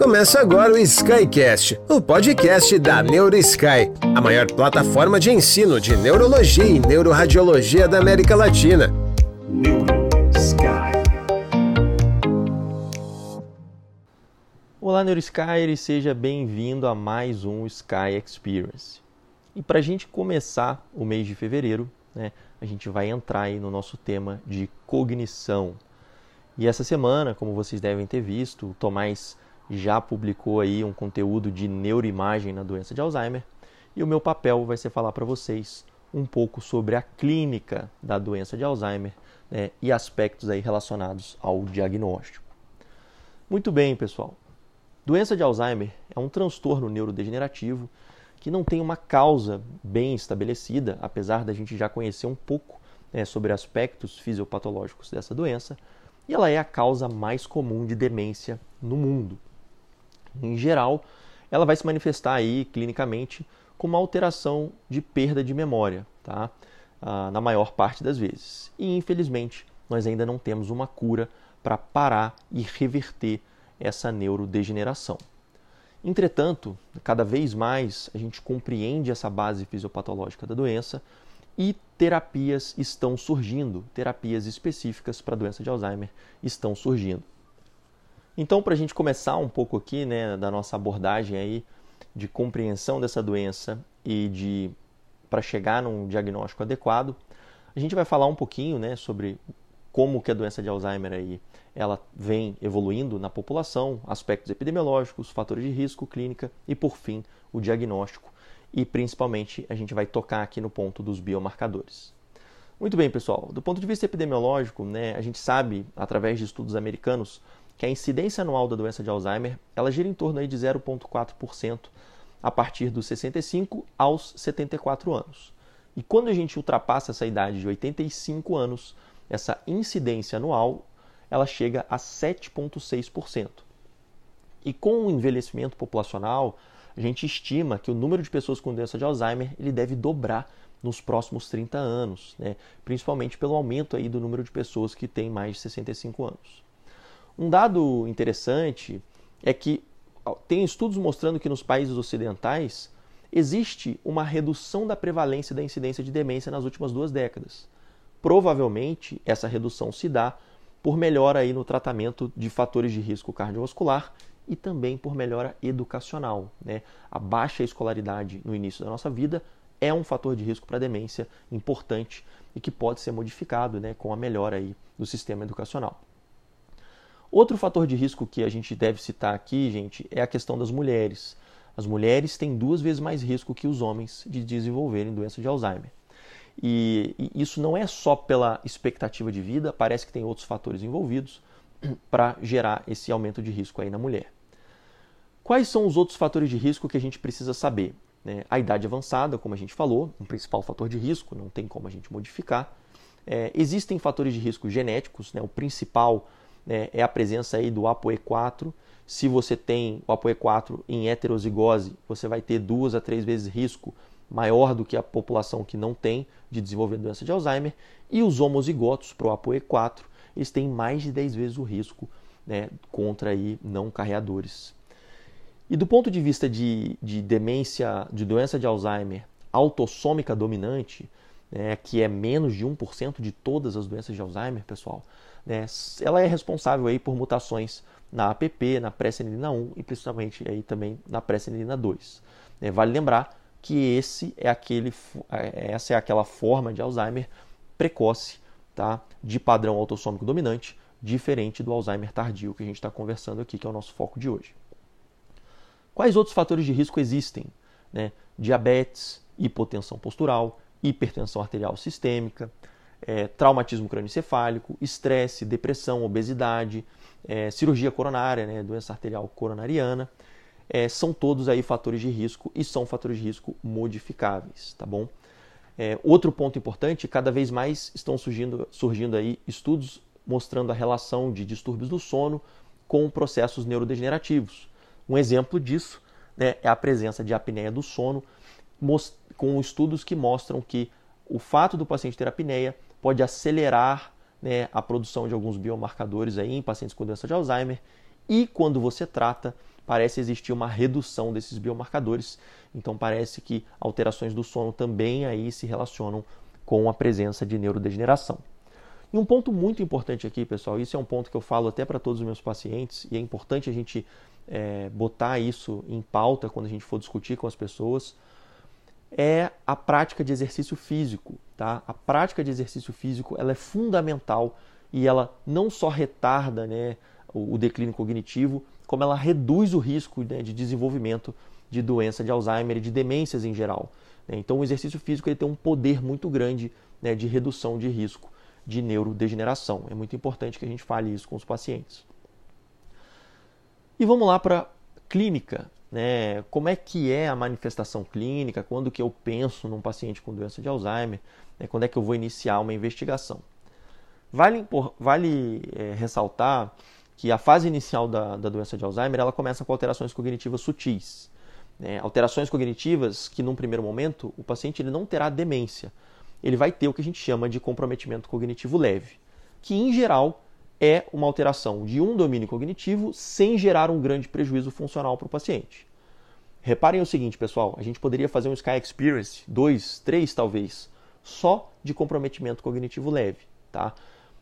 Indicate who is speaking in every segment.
Speaker 1: Começa agora o Skycast, o podcast da NeuroSky, a maior plataforma de ensino de neurologia e neuroradiologia da América Latina.
Speaker 2: Olá, NeuroSky, e seja bem-vindo a mais um Sky Experience. E para a gente começar o mês de fevereiro, né, a gente vai entrar aí no nosso tema de cognição. E essa semana, como vocês devem ter visto, o Tomás já publicou aí um conteúdo de neuroimagem na doença de Alzheimer, e o meu papel vai ser falar para vocês um pouco sobre a clínica da doença de Alzheimer né, e aspectos aí relacionados ao diagnóstico. Muito bem, pessoal. Doença de Alzheimer é um transtorno neurodegenerativo que não tem uma causa bem estabelecida, apesar da gente já conhecer um pouco né, sobre aspectos fisiopatológicos dessa doença, e ela é a causa mais comum de demência no mundo. Em geral, ela vai se manifestar aí clinicamente com uma alteração de perda de memória, tá? Ah, na maior parte das vezes. E infelizmente, nós ainda não temos uma cura para parar e reverter essa neurodegeneração. Entretanto, cada vez mais a gente compreende essa base fisiopatológica da doença e terapias estão surgindo, terapias específicas para a doença de Alzheimer estão surgindo. Então, para a gente começar um pouco aqui né, da nossa abordagem aí de compreensão dessa doença e de para chegar num diagnóstico adequado, a gente vai falar um pouquinho né, sobre como que a doença de Alzheimer aí, ela vem evoluindo na população, aspectos epidemiológicos, fatores de risco, clínica e, por fim, o diagnóstico. E, principalmente, a gente vai tocar aqui no ponto dos biomarcadores. Muito bem, pessoal. Do ponto de vista epidemiológico, né, a gente sabe, através de estudos americanos, que a incidência anual da doença de Alzheimer ela gira em torno aí de 0,4% a partir dos 65 aos 74 anos. E quando a gente ultrapassa essa idade de 85 anos, essa incidência anual ela chega a 7,6%. E com o envelhecimento populacional, a gente estima que o número de pessoas com doença de Alzheimer ele deve dobrar nos próximos 30 anos, né? principalmente pelo aumento aí do número de pessoas que têm mais de 65 anos. Um dado interessante é que tem estudos mostrando que nos países ocidentais existe uma redução da prevalência da incidência de demência nas últimas duas décadas. Provavelmente essa redução se dá por melhora aí no tratamento de fatores de risco cardiovascular e também por melhora educacional. Né? A baixa escolaridade no início da nossa vida é um fator de risco para demência importante e que pode ser modificado né, com a melhora aí do sistema educacional. Outro fator de risco que a gente deve citar aqui, gente, é a questão das mulheres. As mulheres têm duas vezes mais risco que os homens de desenvolverem doença de Alzheimer. E, e isso não é só pela expectativa de vida, parece que tem outros fatores envolvidos para gerar esse aumento de risco aí na mulher. Quais são os outros fatores de risco que a gente precisa saber? Né? A idade avançada, como a gente falou, um principal fator de risco, não tem como a gente modificar. É, existem fatores de risco genéticos, né? o principal né, é a presença aí do ApoE4. Se você tem o ApoE4 em heterozigose, você vai ter duas a três vezes risco maior do que a população que não tem de desenvolver doença de Alzheimer. E os homozigotos para o ApoE4, eles têm mais de 10 vezes o risco né, contra aí não carreadores. E do ponto de vista de, de demência, de doença de Alzheimer autossômica dominante, né, que é menos de 1% de todas as doenças de Alzheimer, pessoal, né, ela é responsável aí por mutações na APP, na pré-senilina 1 e principalmente aí também na pré-senilina 2. É, vale lembrar que esse é aquele, é, essa é aquela forma de Alzheimer precoce, tá, de padrão autossômico dominante, diferente do Alzheimer tardio que a gente está conversando aqui, que é o nosso foco de hoje. Quais outros fatores de risco existem? Né? Diabetes, hipotensão postural, hipertensão arterial sistêmica, é, traumatismo crânioencefálico, estresse, depressão, obesidade, é, cirurgia coronária, né, doença arterial coronariana, é, são todos aí fatores de risco e são fatores de risco modificáveis, tá bom? É, outro ponto importante, cada vez mais estão surgindo, surgindo aí estudos mostrando a relação de distúrbios do sono com processos neurodegenerativos. Um exemplo disso né, é a presença de apneia do sono, com estudos que mostram que o fato do paciente ter apneia pode acelerar né, a produção de alguns biomarcadores aí em pacientes com doença de Alzheimer e quando você trata, parece existir uma redução desses biomarcadores. Então parece que alterações do sono também aí se relacionam com a presença de neurodegeneração. E um ponto muito importante aqui, pessoal, isso é um ponto que eu falo até para todos os meus pacientes, e é importante a gente é, botar isso em pauta quando a gente for discutir com as pessoas, é a prática de exercício físico. Tá? A prática de exercício físico ela é fundamental e ela não só retarda né, o, declínio cognitivo, como ela reduz o risco né, de desenvolvimento de doença de Alzheimer e de demências em geral. Né? Então, o exercício físico ele tem um poder muito grande né, de redução de risco de neurodegeneração. É muito importante que a gente fale isso com os pacientes. E vamos lá para clínica. Né? Como é que é a manifestação clínica? Quando que eu penso num paciente com doença de Alzheimer? Né? Quando é que eu vou iniciar uma investigação? Vale, vale é, ressaltar que a fase inicial da, da doença de Alzheimer ela começa com alterações cognitivas sutis. Né? Alterações cognitivas que, num primeiro momento, o paciente ele não terá demência. Ele vai ter o que a gente chama de comprometimento cognitivo leve, que, em geral, é uma alteração de um domínio cognitivo sem gerar um grande prejuízo funcional para o paciente. Reparem o seguinte, pessoal: a gente poderia fazer um Sky Experience, dois, três talvez, só de comprometimento cognitivo leve. Tá?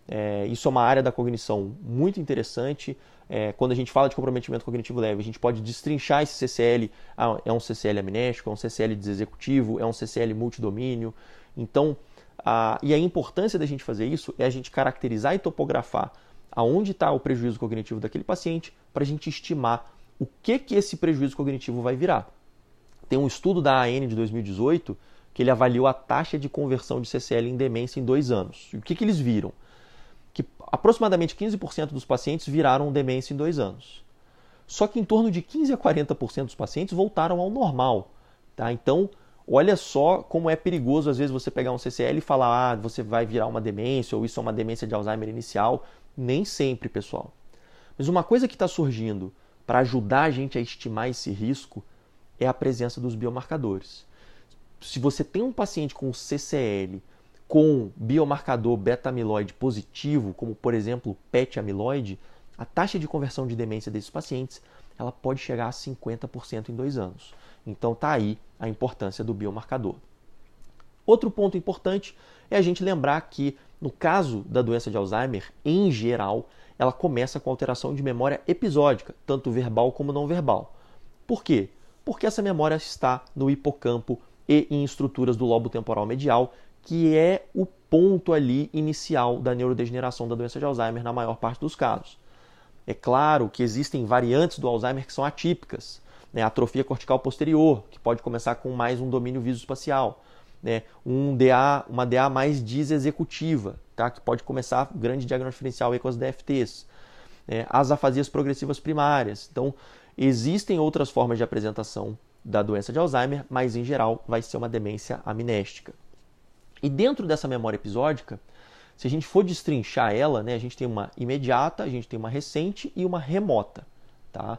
Speaker 2: É, isso é uma área da cognição muito interessante. É, quando a gente fala de comprometimento cognitivo leve, a gente pode destrinchar esse CCL. Ah, é um CCL amnésico, é um CCL desexecutivo, é um CCL multidomínio. Então, a, e a importância da gente fazer isso é a gente caracterizar e topografar aonde está o prejuízo cognitivo daquele paciente para a gente estimar o que, que esse prejuízo cognitivo vai virar. Tem um estudo da AN de 2018 que ele avaliou a taxa de conversão de CCL em demência em dois anos. E o que, que eles viram? Que aproximadamente 15% dos pacientes viraram demência em dois anos. Só que em torno de 15 a 40% dos pacientes voltaram ao normal. Tá? Então, olha só como é perigoso às vezes você pegar um CCL e falar, ah, você vai virar uma demência ou isso é uma demência de Alzheimer inicial. Nem sempre, pessoal. Mas uma coisa que está surgindo para ajudar a gente a estimar esse risco é a presença dos biomarcadores. Se você tem um paciente com CCL com biomarcador beta-amiloide positivo, como por exemplo PET amiloide, a taxa de conversão de demência desses pacientes ela pode chegar a 50% em dois anos. Então tá aí a importância do biomarcador. Outro ponto importante é a gente lembrar que no caso da doença de Alzheimer, em geral, ela começa com alteração de memória episódica, tanto verbal como não verbal. Por quê? Porque essa memória está no hipocampo e em estruturas do lobo temporal medial, que é o ponto ali inicial da neurodegeneração da doença de Alzheimer na maior parte dos casos. É claro que existem variantes do Alzheimer que são atípicas, né? atrofia cortical posterior, que pode começar com mais um domínio visoespacial né, um DA, uma DA mais desexecutiva, tá, que pode começar grande diagnóstico diferencial aí com as DFTs. Né, as afasias progressivas primárias. Então, existem outras formas de apresentação da doença de Alzheimer, mas em geral vai ser uma demência amnéstica. E dentro dessa memória episódica, se a gente for destrinchar ela, né, a gente tem uma imediata, a gente tem uma recente e uma remota. Tá?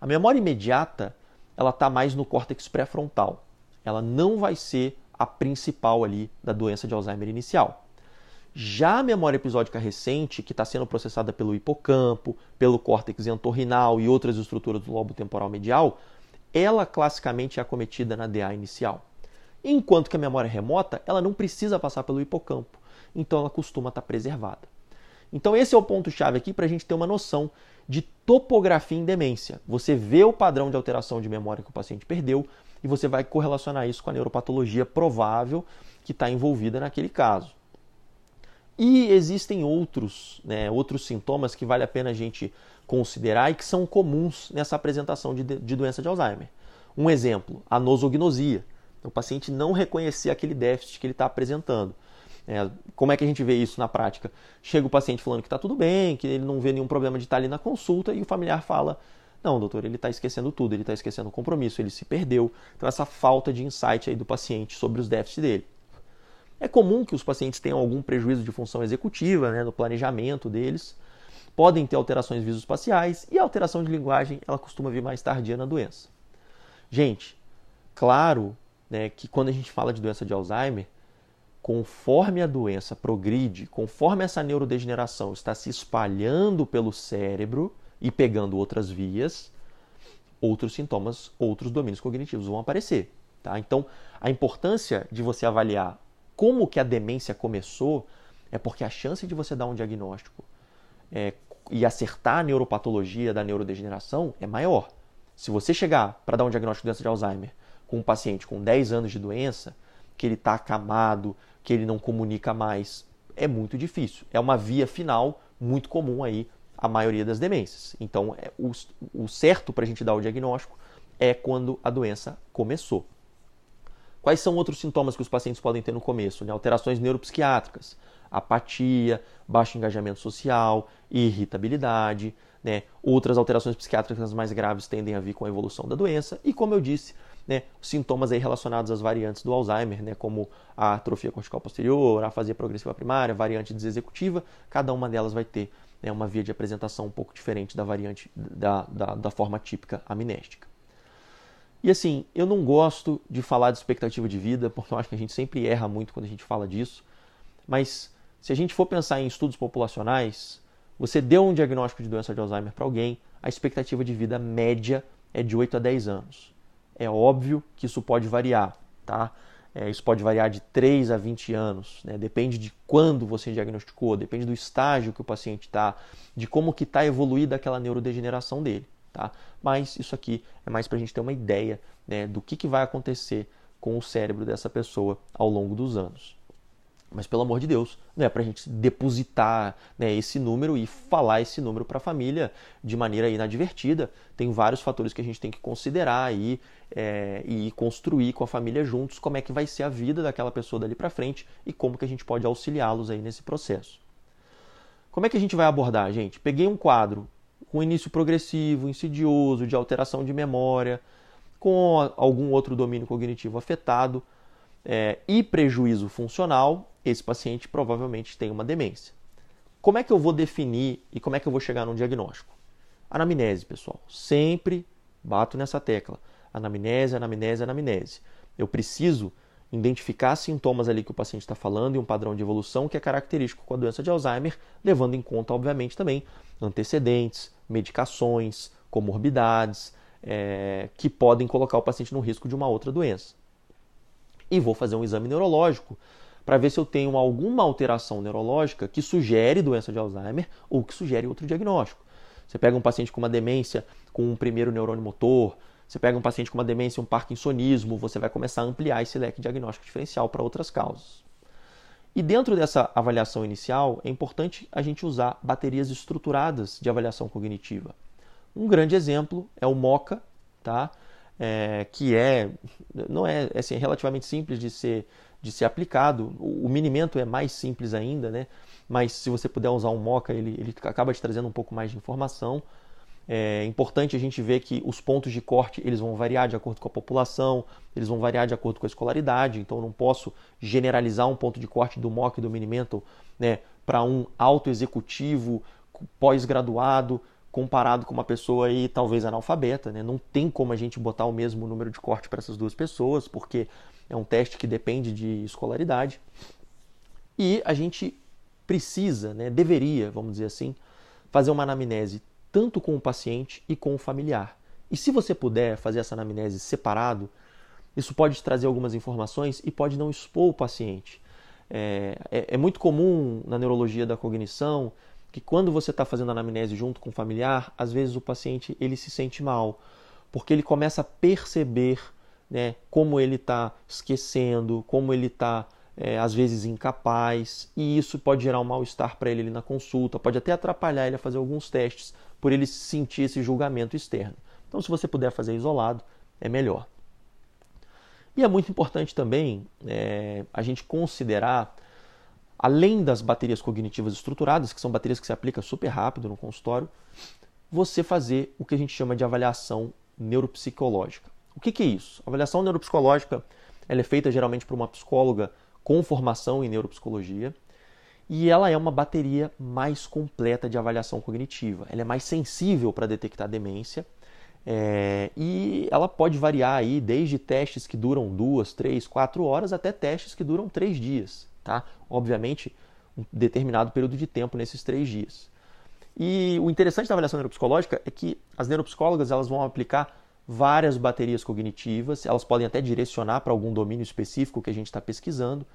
Speaker 2: A memória imediata ela está mais no córtex pré-frontal. Ela não vai ser a principal ali da doença de Alzheimer inicial. Já a memória episódica recente, que está sendo processada pelo hipocampo, pelo córtex entorrinal e outras estruturas do lobo temporal medial, ela classicamente é acometida na DA inicial. Enquanto que a memória remota, ela não precisa passar pelo hipocampo, então ela costuma estar tá preservada. Então esse é o ponto-chave aqui para a gente ter uma noção de topografia em demência. Você vê o padrão de alteração de memória que o paciente perdeu, e você vai correlacionar isso com a neuropatologia provável que está envolvida naquele caso. E existem outros, né, outros sintomas que vale a pena a gente considerar e que são comuns nessa apresentação de, de doença de Alzheimer. Um exemplo, a nosognosia. O paciente não reconhecer aquele déficit que ele está apresentando. É, como é que a gente vê isso na prática? Chega o paciente falando que está tudo bem, que ele não vê nenhum problema de estar tá ali na consulta e o familiar fala: não, doutor, ele está esquecendo tudo, ele está esquecendo o compromisso, ele se perdeu. Então, essa falta de insight aí do paciente sobre os déficits dele. É comum que os pacientes tenham algum prejuízo de função executiva, né, no planejamento deles. Podem ter alterações visoespaciais e a alteração de linguagem ela costuma vir mais tardia na doença. Gente, claro né, que quando a gente fala de doença de Alzheimer, conforme a doença progride, conforme essa neurodegeneração está se espalhando pelo cérebro, e pegando outras vias, outros sintomas, outros domínios cognitivos vão aparecer. Tá? Então, a importância de você avaliar como que a demência começou é porque a chance de você dar um diagnóstico é, e acertar a neuropatologia da neurodegeneração é maior. Se você chegar para dar um diagnóstico de doença de Alzheimer com um paciente com 10 anos de doença, que ele está acamado, que ele não comunica mais, é muito difícil. É uma via final muito comum aí a maioria das demências. Então, é, o, o certo para a gente dar o diagnóstico é quando a doença começou. Quais são outros sintomas que os pacientes podem ter no começo? Né? Alterações neuropsiquiátricas, apatia, baixo engajamento social, irritabilidade. Né? Outras alterações psiquiátricas mais graves tendem a vir com a evolução da doença. E, como eu disse, né, sintomas aí relacionados às variantes do Alzheimer, né, como a atrofia cortical posterior, a afasia progressiva primária, variante desexecutiva, cada uma delas vai ter né, uma via de apresentação um pouco diferente da variante da, da, da forma típica amnéstica. E assim, eu não gosto de falar de expectativa de vida, porque eu acho que a gente sempre erra muito quando a gente fala disso, mas se a gente for pensar em estudos populacionais, você deu um diagnóstico de doença de Alzheimer para alguém, a expectativa de vida média é de 8 a 10 anos. É óbvio que isso pode variar, tá? É, isso pode variar de 3 a 20 anos, né? depende de quando você diagnosticou, depende do estágio que o paciente está, de como que está evoluída aquela neurodegeneração dele. Tá? Mas isso aqui é mais para a gente ter uma ideia né, do que, que vai acontecer com o cérebro dessa pessoa ao longo dos anos. Mas pelo amor de Deus, não é para a gente depositar né, esse número e falar esse número para a família de maneira inadvertida. Tem vários fatores que a gente tem que considerar aí é, e construir com a família juntos como é que vai ser a vida daquela pessoa dali para frente e como que a gente pode auxiliá-los aí nesse processo. Como é que a gente vai abordar, gente? Peguei um quadro com início progressivo, insidioso, de alteração de memória, com algum outro domínio cognitivo afetado é, e prejuízo funcional, esse paciente provavelmente tem uma demência. Como é que eu vou definir e como é que eu vou chegar num diagnóstico? Anamnese, pessoal. Sempre bato nessa tecla. Anamnese, anamnese, anamnese. Eu preciso identificar sintomas ali que o paciente está falando e um padrão de evolução que é característico com a doença de Alzheimer, levando em conta, obviamente, também antecedentes, medicações, comorbidades, é, que podem colocar o paciente no risco de uma outra doença e vou fazer um exame neurológico para ver se eu tenho alguma alteração neurológica que sugere doença de Alzheimer ou que sugere outro diagnóstico. Você pega um paciente com uma demência com um primeiro neurônio motor, você pega um paciente com uma demência, um parkinsonismo, você vai começar a ampliar esse leque diagnóstico diferencial para outras causas. E dentro dessa avaliação inicial, é importante a gente usar baterias estruturadas de avaliação cognitiva. Um grande exemplo é o MOCA, tá? É, que é não é, é assim, relativamente simples de ser de ser aplicado. O, o minimento é mais simples ainda, né? Mas se você puder usar um Mocha, ele, ele acaba te trazendo um pouco mais de informação. É importante a gente ver que os pontos de corte eles vão variar de acordo com a população, eles vão variar de acordo com a escolaridade, então eu não posso generalizar um ponto de corte do MOC e do Minimental né, para um alto executivo pós-graduado comparado com uma pessoa aí talvez analfabeta, né? Não tem como a gente botar o mesmo número de corte para essas duas pessoas, porque é um teste que depende de escolaridade. E a gente precisa, né, deveria, vamos dizer assim, fazer uma anamnese tanto com o paciente e com o familiar. E se você puder fazer essa anamnese separado, isso pode trazer algumas informações e pode não expor o paciente. É, é, é muito comum na neurologia da cognição que quando você está fazendo anamnese junto com o familiar, às vezes o paciente ele se sente mal, porque ele começa a perceber né, como ele está esquecendo, como ele está é, às vezes incapaz, e isso pode gerar um mal-estar para ele na consulta, pode até atrapalhar ele a fazer alguns testes, por ele sentir esse julgamento externo. Então, se você puder fazer isolado, é melhor. E é muito importante também é, a gente considerar além das baterias cognitivas estruturadas, que são baterias que se aplica super rápido no consultório, você fazer o que a gente chama de avaliação neuropsicológica. O que, que é isso? A avaliação neuropsicológica ela é feita geralmente por uma psicóloga com formação em neuropsicologia e ela é uma bateria mais completa de avaliação cognitiva. Ela é mais sensível para detectar demência é, e ela pode variar aí desde testes que duram duas, três, quatro horas até testes que duram três dias tá? Obviamente, um determinado período de tempo nesses três dias. E o interessante da avaliação neuropsicológica é que as neuropsicólogas elas vão aplicar várias baterias cognitivas, elas podem até direcionar para algum domínio específico que a gente está pesquisando.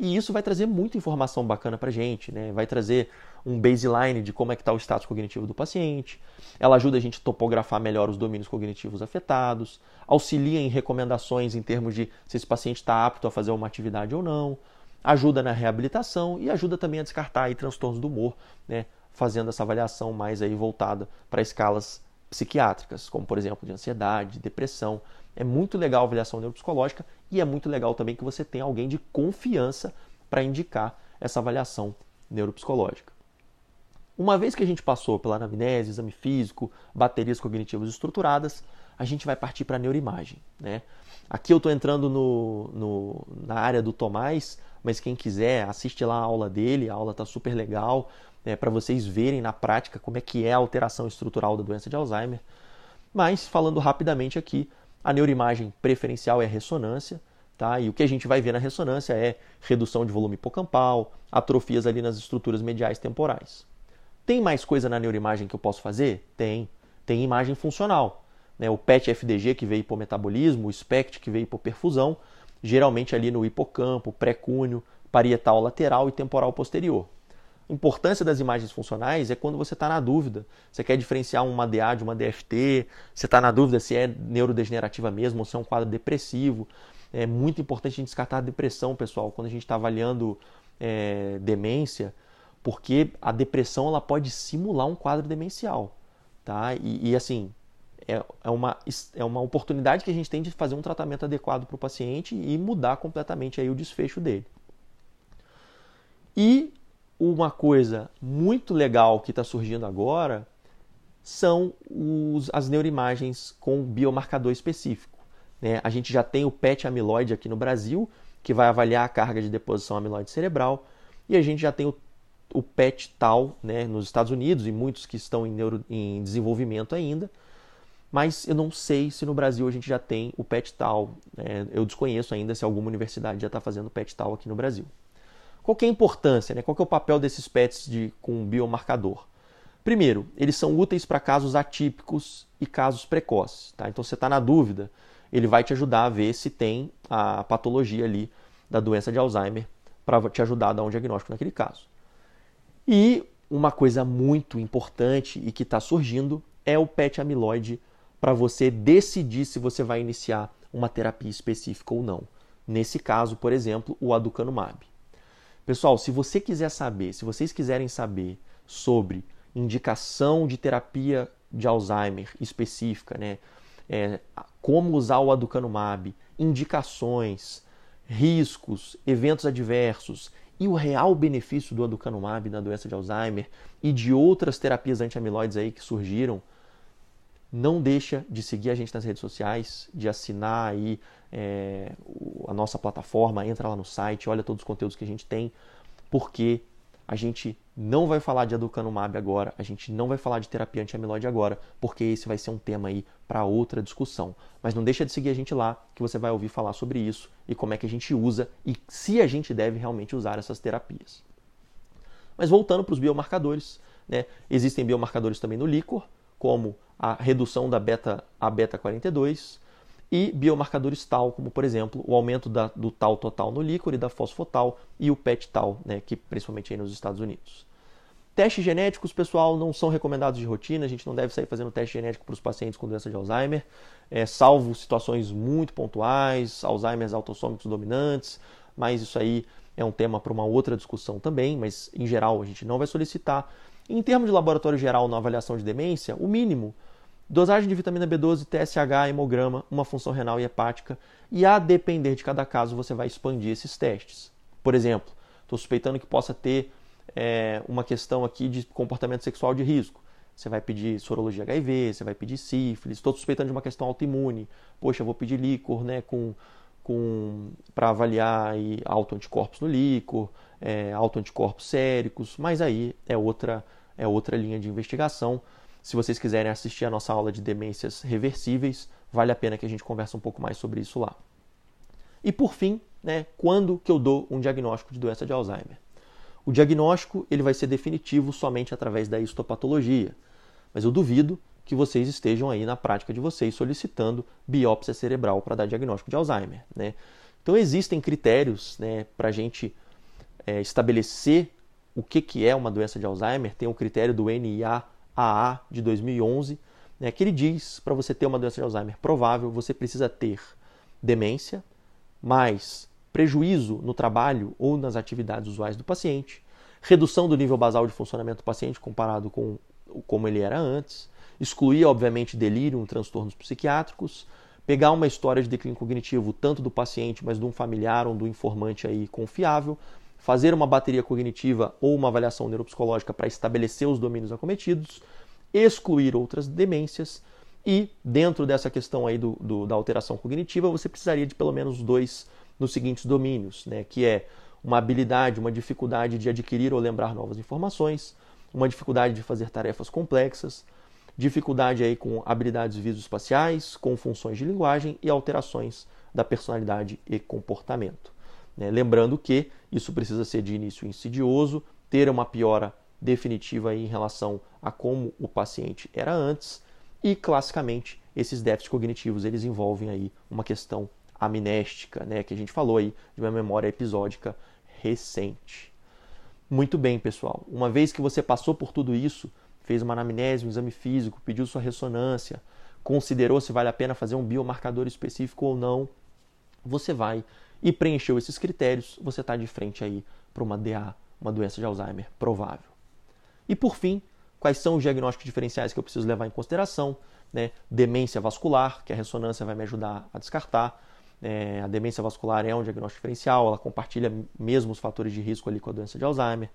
Speaker 2: E isso vai trazer muita informação bacana para a gente, né? vai trazer um baseline de como é que está o status cognitivo do paciente, ela ajuda a gente a topografar melhor os domínios cognitivos afetados, auxilia em recomendações em termos de se esse paciente está apto a fazer uma atividade ou não, ajuda na reabilitação e ajuda também a descartar aí transtornos do humor, né? fazendo essa avaliação mais aí voltada para escalas psiquiátricas, como por exemplo de ansiedade, depressão. É muito legal a avaliação neuropsicológica e é muito legal também que você tenha alguém de confiança para indicar essa avaliação neuropsicológica. Uma vez que a gente passou pela anamnese, exame físico, baterias cognitivas estruturadas, a gente vai partir para a neuroimagem. Né? Aqui eu estou entrando no, no, na área do Tomás, mas quem quiser assiste lá a aula dele, a aula está super legal é, para vocês verem na prática como é que é a alteração estrutural da doença de Alzheimer. Mas, falando rapidamente aqui, a neuroimagem preferencial é a ressonância, tá? e o que a gente vai ver na ressonância é redução de volume hipocampal, atrofias ali nas estruturas mediais temporais. Tem mais coisa na neuroimagem que eu posso fazer? Tem. Tem imagem funcional. Né? O PET-FDG que vê hipometabolismo, o SPECT que vê hipoperfusão, geralmente ali no hipocampo, pré-cúneo, parietal lateral e temporal posterior importância das imagens funcionais é quando você está na dúvida. Você quer diferenciar uma DA de uma DFT, você está na dúvida se é neurodegenerativa mesmo ou se é um quadro depressivo. É muito importante a gente descartar a depressão, pessoal, quando a gente está avaliando é, demência, porque a depressão ela pode simular um quadro demencial. Tá? E, e assim, é, é, uma, é uma oportunidade que a gente tem de fazer um tratamento adequado para o paciente e mudar completamente aí o desfecho dele. E uma coisa muito legal que está surgindo agora são os, as neuroimagens com biomarcador específico. Né? A gente já tem o PET amiloide aqui no Brasil, que vai avaliar a carga de deposição amiloide cerebral, e a gente já tem o, o PET tal né, nos Estados Unidos e muitos que estão em, neuro, em desenvolvimento ainda, mas eu não sei se no Brasil a gente já tem o PET tal. Né? Eu desconheço ainda se alguma universidade já está fazendo PET tal aqui no Brasil. Qual é a importância, né? qual é o papel desses PETs de, com biomarcador? Primeiro, eles são úteis para casos atípicos e casos precoces. Tá? Então, você está na dúvida, ele vai te ajudar a ver se tem a patologia ali da doença de Alzheimer para te ajudar a dar um diagnóstico naquele caso. E uma coisa muito importante e que está surgindo é o PET amiloide para você decidir se você vai iniciar uma terapia específica ou não. Nesse caso, por exemplo, o aducanumab. Pessoal, se você quiser saber, se vocês quiserem saber sobre indicação de terapia de Alzheimer específica, né? É, como usar o aducanumab, indicações, riscos, eventos adversos e o real benefício do aducanumab na doença de Alzheimer e de outras terapias anti-amiloides aí que surgiram, não deixa de seguir a gente nas redes sociais, de assinar aí é, a nossa plataforma, entra lá no site, olha todos os conteúdos que a gente tem, porque a gente não vai falar de aducanumab agora, a gente não vai falar de terapia anti-amiloide agora, porque esse vai ser um tema aí para outra discussão. Mas não deixa de seguir a gente lá, que você vai ouvir falar sobre isso e como é que a gente usa e se a gente deve realmente usar essas terapias. Mas voltando para os biomarcadores, né? existem biomarcadores também no líquor, como a redução da beta a beta 42 e biomarcadores tal, como por exemplo o aumento da, do tal total no líquor e da fosfotal e o PET tal, né, que principalmente aí nos Estados Unidos. Testes genéticos, pessoal, não são recomendados de rotina, a gente não deve sair fazendo teste genético para os pacientes com doença de Alzheimer, é, salvo situações muito pontuais, Alzheimer autossômicos dominantes, mas isso aí é um tema para uma outra discussão também, mas em geral a gente não vai solicitar. Em termos de laboratório geral na avaliação de demência, o mínimo Dosagem de vitamina B12, TSH, hemograma, uma função renal e hepática, e a depender de cada caso você vai expandir esses testes. Por exemplo, estou suspeitando que possa ter é, uma questão aqui de comportamento sexual de risco. Você vai pedir sorologia HIV, você vai pedir sífilis, estou suspeitando de uma questão autoimune. Poxa, vou pedir líquor né, com, com, para avaliar autoanticorpos no líquor, é, autoanticorpos séricos, mas aí é outra, é outra linha de investigação. Se vocês quiserem assistir a nossa aula de demências reversíveis, vale a pena que a gente converse um pouco mais sobre isso lá. E por fim, né, quando que eu dou um diagnóstico de doença de Alzheimer? O diagnóstico ele vai ser definitivo somente através da histopatologia, mas eu duvido que vocês estejam aí na prática de vocês solicitando biópsia cerebral para dar diagnóstico de Alzheimer. Né? Então existem critérios né, para a gente é, estabelecer o que, que é uma doença de Alzheimer. Tem o critério do NIA-AA de 2011, né, que ele diz para você ter uma doença de Alzheimer provável, você precisa ter demência, mais prejuízo no trabalho ou nas atividades usuais do paciente, redução do nível basal de funcionamento do paciente comparado com como ele era antes, excluir, obviamente, delírio, transtornos psiquiátricos, pegar uma história de declínio cognitivo, tanto do paciente, mas de um familiar ou do informante aí confiável, fazer uma bateria cognitiva ou uma avaliação neuropsicológica para estabelecer os domínios acometidos, excluir outras demências e, dentro dessa questão aí do, do, da alteração cognitiva, você precisaria de pelo menos dois nos seguintes domínios, né, que é uma habilidade, uma dificuldade de adquirir ou lembrar novas informações, uma dificuldade de fazer tarefas complexas, dificuldade aí com habilidades visoespaciais, com funções de linguagem e alterações da personalidade e comportamento. Né? Lembrando que isso precisa ser de início insidioso, ter uma piora definitiva em relação a como o paciente era antes e classicamente esses déficits cognitivos eles envolvem aí uma questão amnéstica, né, que a gente falou aí de uma memória episódica recente. Muito bem, pessoal. Uma vez que você passou por tudo isso, fez uma anamnese, um exame físico, pediu sua ressonância, considerou se vale a pena fazer um biomarcador específico ou não, você vai e preencheu esses critérios, você está de frente aí para uma DA, uma doença de Alzheimer provável. E por fim, quais são os diagnósticos diferenciais que eu preciso levar em consideração? Né? Demência vascular, que a ressonância vai me ajudar a descartar. É, a demência vascular é um diagnóstico diferencial, ela compartilha mesmo os fatores de risco ali com a doença de Alzheimer.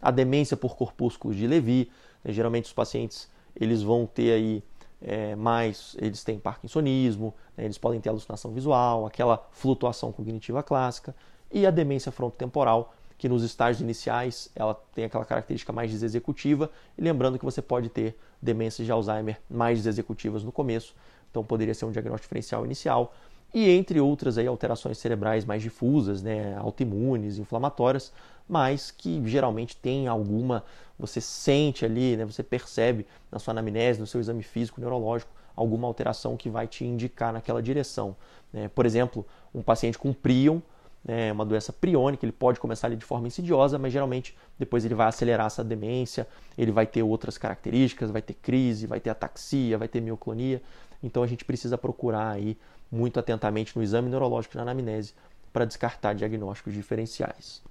Speaker 2: A demência por corpúsculos de Levy, né? geralmente os pacientes eles vão ter aí é, mais, eles têm parkinsonismo, né? eles podem ter alucinação visual, aquela flutuação cognitiva clássica. E a demência frontotemporal, que nos estágios iniciais ela tem aquela característica mais desexecutiva, e lembrando que você pode ter demências de Alzheimer mais desexecutivas no começo, então poderia ser um diagnóstico diferencial inicial, e entre outras aí, alterações cerebrais mais difusas, né, autoimunes, inflamatórias, mas que geralmente tem alguma, você sente ali, né, você percebe na sua anamnese, no seu exame físico, neurológico, alguma alteração que vai te indicar naquela direção. Né? Por exemplo, um paciente com prion, né, uma doença priônica, ele pode começar ali de forma insidiosa, mas geralmente depois ele vai acelerar essa demência, ele vai ter outras características, vai ter crise, vai ter ataxia, vai ter mioclonia. Então a gente precisa procurar aí muito atentamente no exame neurológico na anamnese para descartar diagnósticos diferenciais.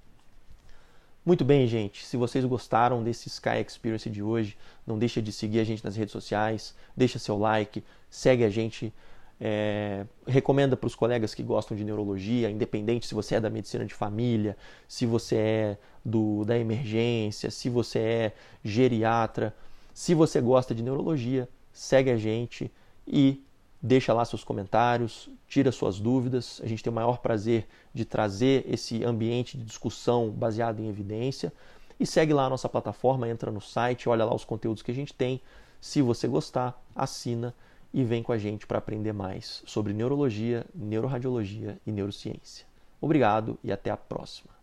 Speaker 2: Muito bem, gente. Se vocês gostaram desse Sky Experience de hoje, não deixa de seguir a gente nas redes sociais, deixa seu like, segue a gente é, recomenda para os colegas que gostam de neurologia, independente se você é da medicina de família, se você é do, da emergência, se você é geriatra. Se você gosta de neurologia, segue a gente e deixa lá seus comentários, tira suas dúvidas. A gente tem o maior prazer de trazer esse ambiente de discussão baseado em evidência. E segue lá a nossa plataforma, entra no site, olha lá os conteúdos que a gente tem. Se você gostar, assina e vem com a gente para aprender mais sobre neurologia, neuroradiologia e neurociência. Obrigado e até a próxima.